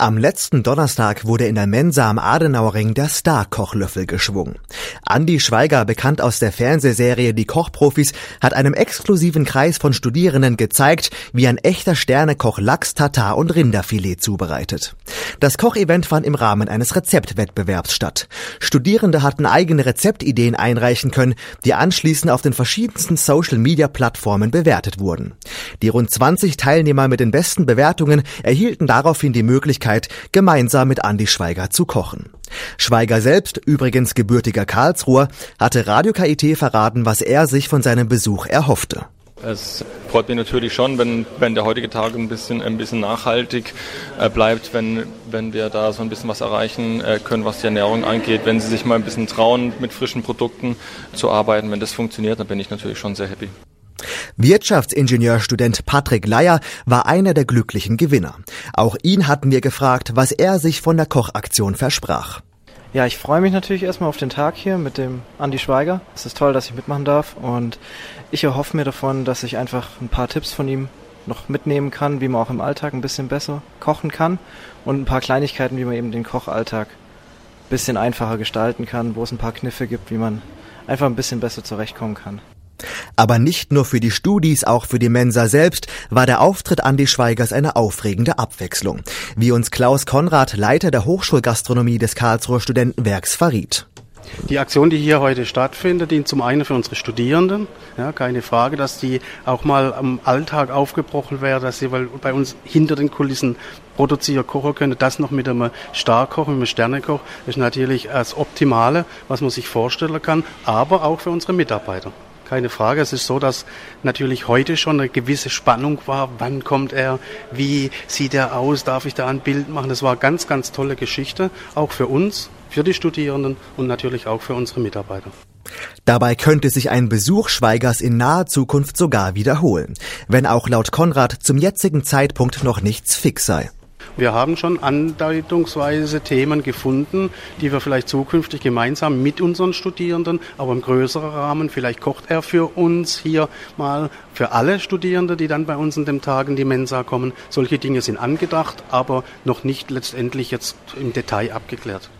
Am letzten Donnerstag wurde in der Mensa am Adenauerring der Star-Kochlöffel geschwungen. Andi Schweiger, bekannt aus der Fernsehserie Die Kochprofis, hat einem exklusiven Kreis von Studierenden gezeigt, wie ein echter Sternekoch Lachs, Tatar und Rinderfilet zubereitet. Das Kochevent fand im Rahmen eines Rezeptwettbewerbs statt. Studierende hatten eigene Rezeptideen einreichen können, die anschließend auf den verschiedensten Social-Media-Plattformen bewertet wurden. Die rund 20 Teilnehmer mit den besten Bewertungen erhielten daraufhin die Möglichkeit, gemeinsam mit Andi Schweiger zu kochen. Schweiger selbst, übrigens gebürtiger Karlsruher, hatte Radio KIT verraten, was er sich von seinem Besuch erhoffte. Es freut mich natürlich schon, wenn, wenn der heutige Tag ein bisschen, ein bisschen nachhaltig äh, bleibt, wenn, wenn wir da so ein bisschen was erreichen äh, können, was die Ernährung angeht. Wenn Sie sich mal ein bisschen trauen, mit frischen Produkten zu arbeiten, wenn das funktioniert, dann bin ich natürlich schon sehr happy. Wirtschaftsingenieurstudent Patrick Leier war einer der glücklichen Gewinner. Auch ihn hatten wir gefragt, was er sich von der Kochaktion versprach. Ja, ich freue mich natürlich erstmal auf den Tag hier mit dem Andi Schweiger. Es ist toll, dass ich mitmachen darf und ich erhoffe mir davon, dass ich einfach ein paar Tipps von ihm noch mitnehmen kann, wie man auch im Alltag ein bisschen besser kochen kann und ein paar Kleinigkeiten, wie man eben den Kochalltag ein bisschen einfacher gestalten kann, wo es ein paar Kniffe gibt, wie man einfach ein bisschen besser zurechtkommen kann. Aber nicht nur für die Studis, auch für die Mensa selbst war der Auftritt Andi Schweigers eine aufregende Abwechslung. Wie uns Klaus Konrad, Leiter der Hochschulgastronomie des Karlsruher Studentenwerks, verriet. Die Aktion, die hier heute stattfindet, dient zum einen für unsere Studierenden. Ja, keine Frage, dass die auch mal am Alltag aufgebrochen werden, dass sie bei uns hinter den Kulissen produzieren, kochen können. Das noch mit einem Starkoch, mit einem Sternekoch, ist natürlich das Optimale, was man sich vorstellen kann, aber auch für unsere Mitarbeiter keine Frage. Es ist so, dass natürlich heute schon eine gewisse Spannung war. Wann kommt er? Wie sieht er aus? Darf ich da ein Bild machen? Das war ganz, ganz tolle Geschichte, auch für uns, für die Studierenden und natürlich auch für unsere Mitarbeiter. Dabei könnte sich ein Besuch Schweigers in naher Zukunft sogar wiederholen, wenn auch laut Konrad zum jetzigen Zeitpunkt noch nichts fix sei. Wir haben schon andeutungsweise Themen gefunden, die wir vielleicht zukünftig gemeinsam mit unseren Studierenden, aber im größeren Rahmen, vielleicht kocht er für uns hier mal für alle Studierende, die dann bei uns in den Tagen die Mensa kommen. Solche Dinge sind angedacht, aber noch nicht letztendlich jetzt im Detail abgeklärt.